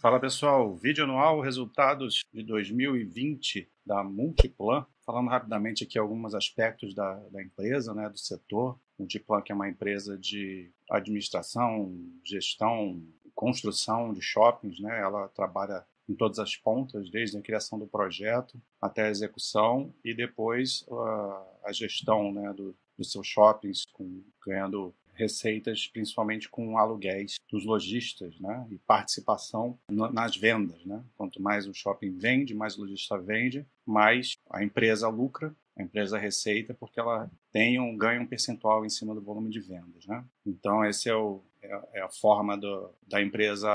Fala pessoal, vídeo anual, resultados de 2020 da Multiplan. Falando rapidamente aqui alguns aspectos da, da empresa, né, do setor. Multiplan que é uma empresa de administração, gestão, construção de shoppings, né? Ela trabalha em todas as pontas, desde a criação do projeto até a execução e depois uh, a gestão né, do, dos seus shoppings, com, ganhando receitas principalmente com aluguéis dos lojistas, né? E participação nas vendas, né? Quanto mais o shopping vende, mais o lojista vende, mais a empresa lucra, a empresa receita, porque ela tem um ganho um percentual em cima do volume de vendas, né? Então esse é o é, é a forma do, da empresa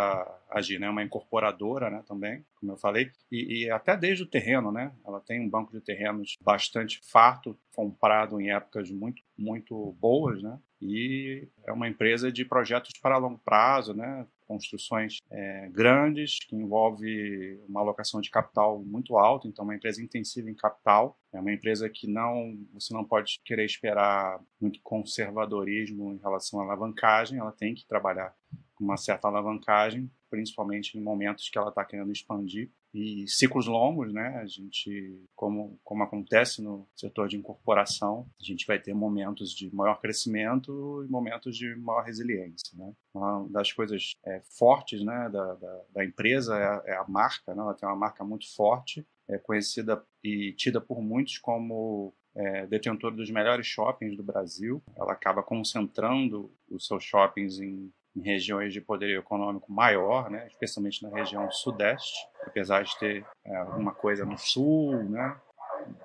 agir, né? Uma incorporadora, né? Também, como eu falei, e, e, até desde o terreno, né? Ela tem um banco de terrenos bastante farto, comprado em épocas muito muito boas, né? E é uma empresa de projetos para longo prazo, né? construções é, grandes, que envolve uma alocação de capital muito alta, então é uma empresa intensiva em capital, é uma empresa que não você não pode querer esperar muito conservadorismo em relação à alavancagem, ela tem que trabalhar uma certa alavancagem, principalmente em momentos que ela está querendo expandir e ciclos longos, né? A gente, como, como acontece no setor de incorporação, a gente vai ter momentos de maior crescimento e momentos de maior resiliência, né? Uma das coisas é, fortes, né, da, da, da empresa é a, é a, marca, né? Ela tem uma marca muito forte, é conhecida e tida por muitos como é, detentora dos melhores shoppings do Brasil. Ela acaba concentrando os seus shoppings em em regiões de poder econômico maior, né, especialmente na região sudeste, apesar de ter é, alguma coisa no sul, né,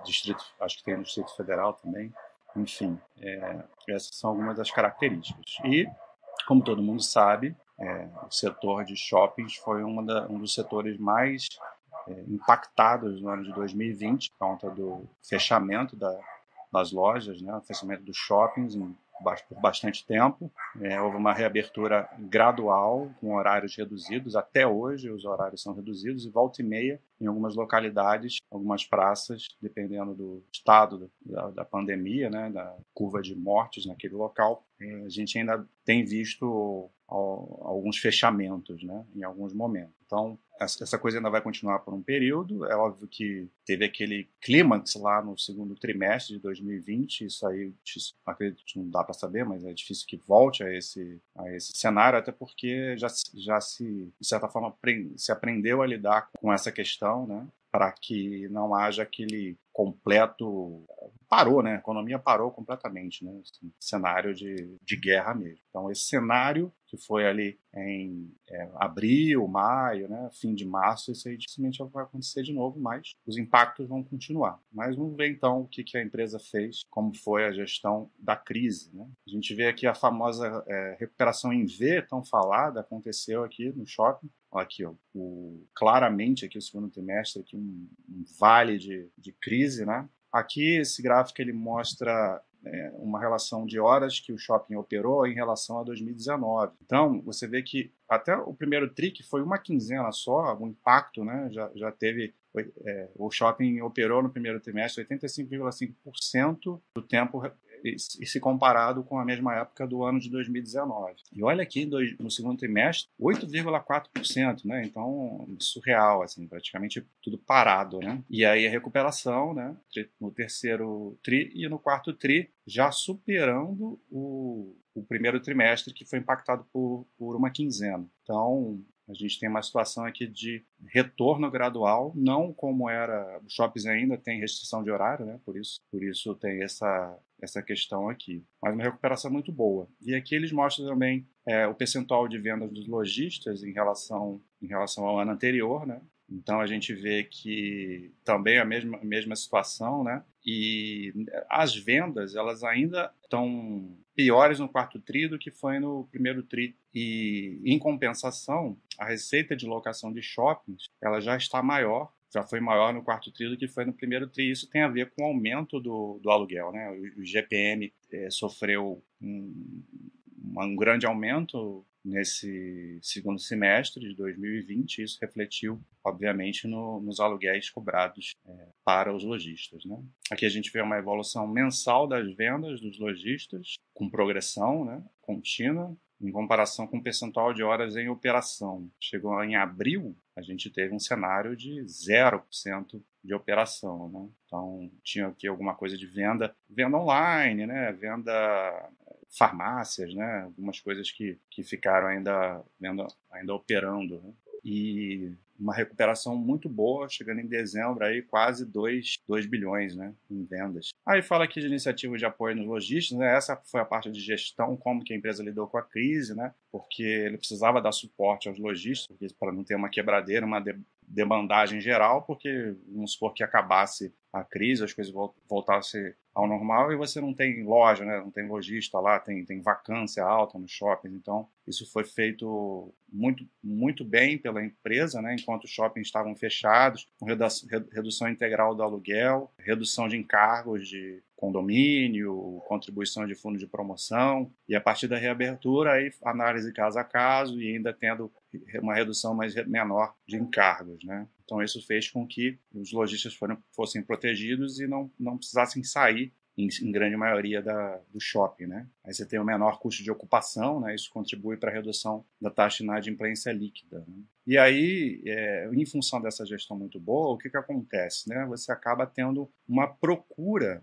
distrito, acho que tem no Distrito Federal também. Enfim, é, essas são algumas das características. E, como todo mundo sabe, é, o setor de shoppings foi da, um dos setores mais é, impactados no ano de 2020, por conta do fechamento da, das lojas, né, fechamento dos shoppings em por bastante tempo. É, houve uma reabertura gradual, com horários reduzidos. Até hoje, os horários são reduzidos e volta e meia, em algumas localidades, algumas praças, dependendo do estado da, da pandemia, né, da curva de mortes naquele local, é, a gente ainda tem visto alguns fechamentos, né, em alguns momentos. Então, essa coisa ainda vai continuar por um período. É óbvio que teve aquele clímax lá no segundo trimestre de 2020. Isso aí, acredito não dá para saber, mas é difícil que volte a esse, a esse cenário, até porque já, já se, de certa forma, se aprendeu a lidar com essa questão, né? Para que não haja aquele completo parou, né? A economia parou completamente, né? Assim, cenário de, de guerra mesmo. Então esse cenário que foi ali em é, abril, maio, né? Fim de março, isso aí dificilmente vai acontecer de novo, mas os impactos vão continuar. Mas vamos ver então o que, que a empresa fez, como foi a gestão da crise, né? A gente vê aqui a famosa é, recuperação em V, tão falada, aconteceu aqui no shopping aqui, ó, o, claramente aqui o segundo trimestre, aqui um, um vale de, de crise, né? Aqui esse gráfico ele mostra é, uma relação de horas que o shopping operou em relação a 2019. Então você vê que até o primeiro trick foi uma quinzena só, o impacto, né? Já, já teve é, o shopping operou no primeiro trimestre 85,5% do tempo e se comparado com a mesma época do ano de 2019. E olha aqui no segundo trimestre, 8,4%, né? Então, surreal, assim, praticamente tudo parado, né? E aí a recuperação, né? No terceiro tri e no quarto tri, já superando o, o primeiro trimestre que foi impactado por, por uma quinzena. Então, a gente tem uma situação aqui de retorno gradual, não como era. Os shoppings ainda tem restrição de horário, né? Por isso, por isso tem essa, essa questão aqui. Mas uma recuperação muito boa. E aqui eles mostram também é, o percentual de vendas dos lojistas em relação, em relação ao ano anterior, né? Então a gente vê que também a mesma, mesma situação, né? E as vendas, elas ainda estão piores no quarto tri do que foi no primeiro tri. E, em compensação, a receita de locação de shoppings ela já está maior, já foi maior no quarto tri do que foi no primeiro tri. Isso tem a ver com o aumento do, do aluguel. Né? O, o GPM é, sofreu um, um grande aumento nesse segundo semestre de 2020. Isso refletiu, obviamente, no, nos aluguéis cobrados é, para os lojistas. Né? Aqui a gente vê uma evolução mensal das vendas dos lojistas, com progressão né, contínua. Em comparação com o percentual de horas em operação. Chegou em abril, a gente teve um cenário de 0% de operação, né? Então, tinha aqui alguma coisa de venda, venda online, né? Venda farmácias, né? Algumas coisas que, que ficaram ainda, ainda, ainda operando. Né? E uma recuperação muito boa, chegando em dezembro aí quase 2, 2 bilhões né, em vendas. Aí fala aqui de iniciativas de apoio nos lojistas, né? essa foi a parte de gestão, como que a empresa lidou com a crise, né? porque ele precisava dar suporte aos lojistas, para não ter uma quebradeira, uma demandagem geral, porque vamos supor que acabasse a crise, as coisas voltassem ao normal e você não tem loja, né? não tem lojista lá, tem, tem vacância alta nos shoppings. Então, isso foi feito muito, muito bem pela empresa, né? enquanto os shoppings estavam fechados, com redução integral do aluguel, redução de encargos de condomínio, contribuição de fundo de promoção, e a partir da reabertura, aí análise caso a caso e ainda tendo uma redução mais menor de encargos. Né? Então, isso fez com que os lojistas fossem protegidos e não, não precisassem sair em, em, grande maioria da, do shopping, né? Aí você tem o menor custo de ocupação, né? Isso contribui para a redução da taxa de inadimplência líquida. Né? E aí, é, em função dessa gestão muito boa, o que, que acontece? Né? Você acaba tendo uma procura,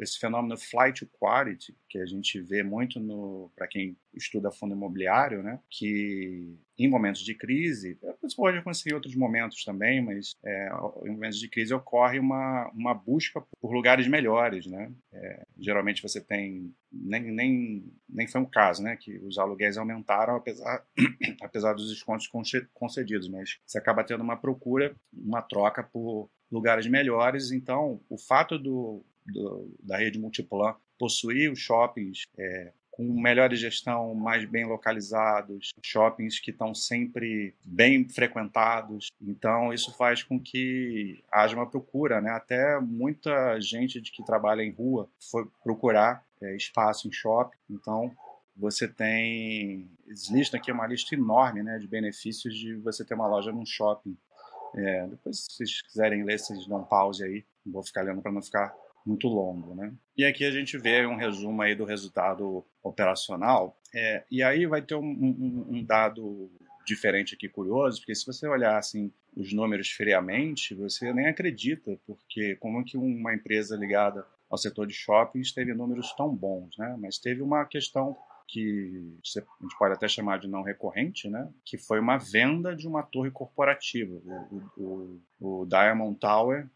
esse fenômeno flight to quality, que a gente vê muito para quem estuda fundo imobiliário, né? que em momentos de crise, você pode acontecer em outros momentos também, mas é, em momentos de crise ocorre uma, uma busca por lugares melhores. Né? É, geralmente você tem nem, nem, nem foi um caso, né? Que os aluguéis aumentaram apesar, apesar dos descontos concedidos, mas você acaba tendo uma procura, uma troca por lugares melhores. Então, o fato do, do da rede Multiplan possuir os shoppings é, com melhor gestão, mais bem localizados, shoppings que estão sempre bem frequentados. Então, isso faz com que haja uma procura, né? Até muita gente de que trabalha em rua foi procurar é, espaço em shopping. Então, você tem. Listam aqui uma lista enorme né, de benefícios de você ter uma loja num shopping. É, depois, se vocês quiserem ler, vocês dão pause aí. Vou ficar lendo para não ficar muito longo, né? E aqui a gente vê um resumo aí do resultado operacional. É, e aí vai ter um, um, um, dado diferente aqui, curioso, porque se você olhar assim os números friamente, você nem acredita, porque como que uma empresa ligada ao setor de shoppings teve números tão bons, né? Mas teve uma questão que a gente pode até chamar de não recorrente, né? Que foi uma venda de uma torre corporativa. O, o, o Diamond Tower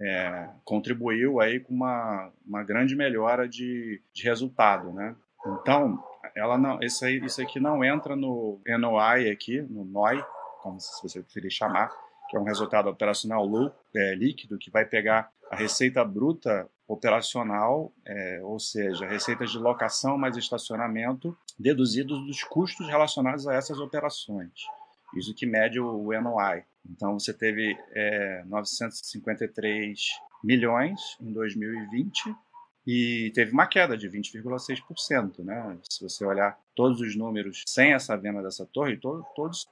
é, contribuiu aí com uma, uma grande melhora de, de resultado, né? Então, ela não, isso, aí, isso aqui não entra no NOI aqui, no NOI, como se você preferir chamar, que é um resultado operacional é, líquido que vai pegar a receita bruta operacional, é, ou seja, receitas de locação mais estacionamento, deduzidos dos custos relacionados a essas operações. Isso que mede o NOI. Então você teve é, 953 milhões em 2020 e teve uma queda de 20,6%. Né? Se você olhar todos os números sem essa venda dessa torre, to todos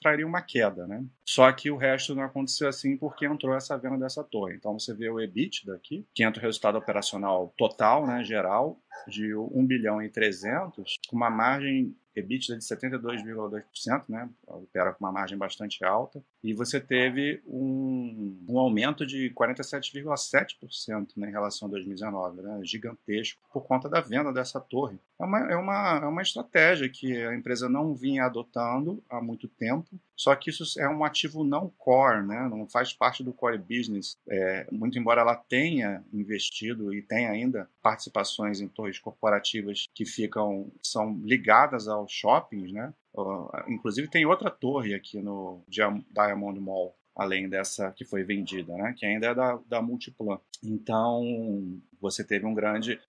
trariam uma queda. Né? Só que o resto não aconteceu assim porque entrou essa venda dessa torre. Então você vê o EBITDA aqui, que entra o resultado operacional total, né, geral, de 1 bilhão e 300, com uma margem EBITDA de 72,2%, né? opera com uma margem bastante alta, e você teve um, um aumento de 47,7% né, em relação a 2019, né? gigantesco, por conta da venda dessa torre. É uma, é, uma, é uma estratégia que a empresa não vinha adotando há muito tempo, só que isso é um ativo não core, né? não faz parte do core business. É, muito embora ela tenha investido e tenha ainda participações em torres corporativas que ficam são ligadas aos shoppings, né? Uh, inclusive tem outra torre aqui no Diamond Mall além dessa que foi vendida, né? Que ainda é da, da Multiplan. Então, você teve um grande,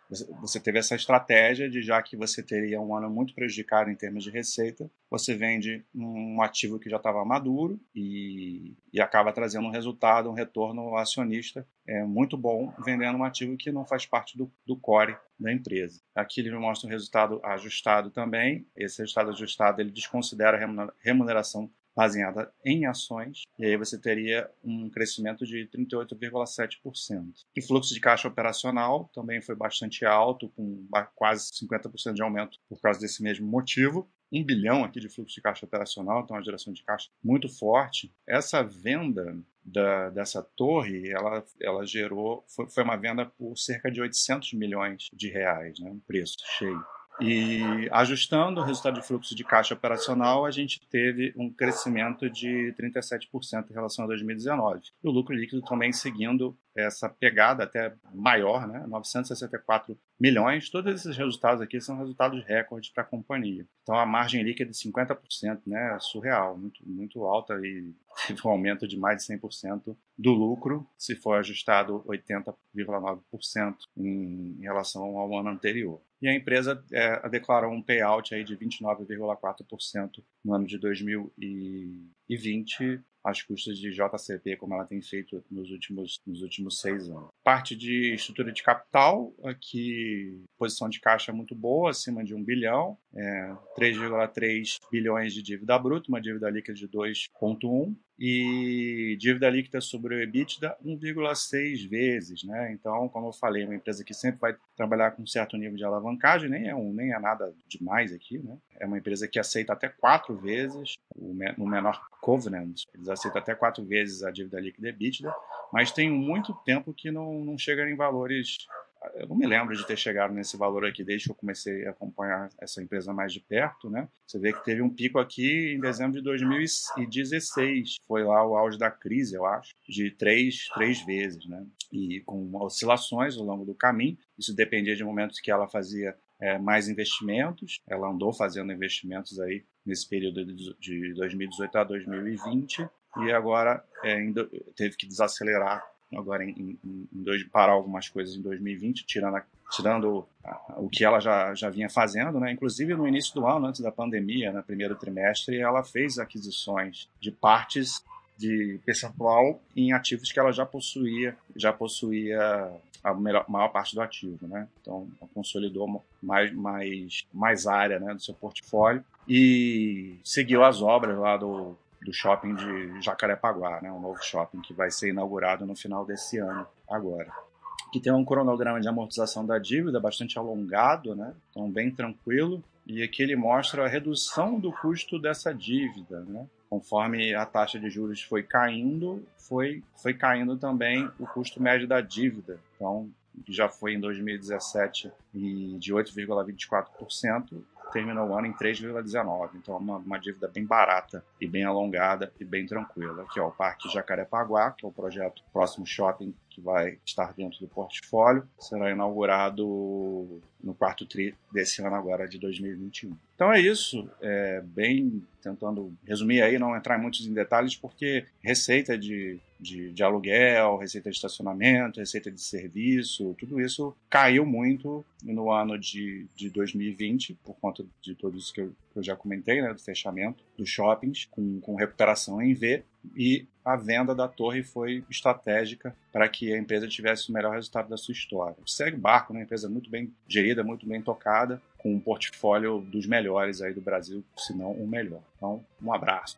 você teve essa estratégia de já que você teria um ano muito prejudicado em termos de receita, você vende um ativo que já estava maduro e, e acaba trazendo um resultado, um retorno acionista é muito bom, vendendo um ativo que não faz parte do, do core da empresa. Aqui ele mostra um resultado ajustado também. Esse resultado ajustado ele desconsidera a remuneração baseada em ações, e aí você teria um crescimento de 38,7%. E fluxo de caixa operacional também foi bastante alto, com quase 50% de aumento por causa desse mesmo motivo. Um bilhão aqui de fluxo de caixa operacional, então uma geração de caixa muito forte. Essa venda da, dessa torre, ela, ela gerou, foi, foi uma venda por cerca de 800 milhões de reais, né, um preço cheio. E ajustando o resultado de fluxo de caixa operacional, a gente teve um crescimento de 37% em relação a 2019. E o lucro líquido também seguindo essa pegada até maior, né? 964 milhões. Todos esses resultados aqui são resultados recordes para a companhia. Então a margem líquida de 50%, né? Surreal, muito, muito alta e teve um aumento de mais de 100% do lucro, se for ajustado 80,9% em relação ao ano anterior e a empresa é, declarou um payout aí de 29,4% no ano de 2020 às custas de JCP, como ela tem feito nos últimos, nos últimos seis anos. Parte de estrutura de capital, aqui posição de caixa muito boa, acima de um bilhão, é, 3,3 bilhões de dívida bruta, uma dívida líquida de 2,1 e dívida líquida sobre o EBITDA 1,6 vezes, né? Então, como eu falei, é uma empresa que sempre vai trabalhar com um certo nível de alavancagem, nem é um, nem é nada demais aqui, né? É uma empresa que aceita até quatro vezes o no menor covenant, eles aceitam até quatro vezes a dívida líquida EBITDA, mas tem muito tempo que não, não chega em valores eu não me lembro de ter chegado nesse valor aqui desde que eu comecei a acompanhar essa empresa mais de perto, né? Você vê que teve um pico aqui em dezembro de 2016, foi lá o auge da crise, eu acho, de três, três vezes, né? E com oscilações ao longo do caminho, isso dependia de momentos que ela fazia é, mais investimentos, ela andou fazendo investimentos aí nesse período de 2018 a 2020 e agora é, teve que desacelerar agora em, em, em dois, parar algumas coisas em 2020, tirando, a, tirando o que ela já, já vinha fazendo, né? Inclusive no início do ano, antes da pandemia, no primeiro trimestre, ela fez aquisições de partes de percentual em ativos que ela já possuía, já possuía a melhor, maior parte do ativo, né? Então, consolidou mais, mais, mais área né, do seu portfólio e seguiu as obras lá do do shopping de Jacarepaguá, né, um novo shopping que vai ser inaugurado no final desse ano agora. Que tem um cronograma de amortização da dívida bastante alongado, né, então bem tranquilo, e aqui ele mostra a redução do custo dessa dívida, né? Conforme a taxa de juros foi caindo, foi, foi caindo também o custo médio da dívida. Então, já foi em 2017 de 8,24%, terminou o ano em 3,19. Então, uma, uma dívida bem barata e bem alongada e bem tranquila. Aqui, ó, o Parque Jacarepaguá, que é o projeto próximo shopping que vai estar dentro do portfólio, será inaugurado no quarto tri desse ano agora de 2021. Então é isso, é, bem tentando resumir aí, não entrar muitos em detalhes, porque receita de, de, de, aluguel, receita de estacionamento, receita de serviço, tudo isso caiu muito no ano de, de 2020, por conta de tudo isso que eu, que eu já comentei, né, do fechamento dos shoppings, com, com recuperação em V, e a venda da torre foi estratégica para que a empresa tivesse o melhor resultado da sua história. Segue barco, né? uma empresa muito bem gerida, muito bem tocada, com um portfólio dos melhores aí do Brasil, se não o melhor. Então, um abraço.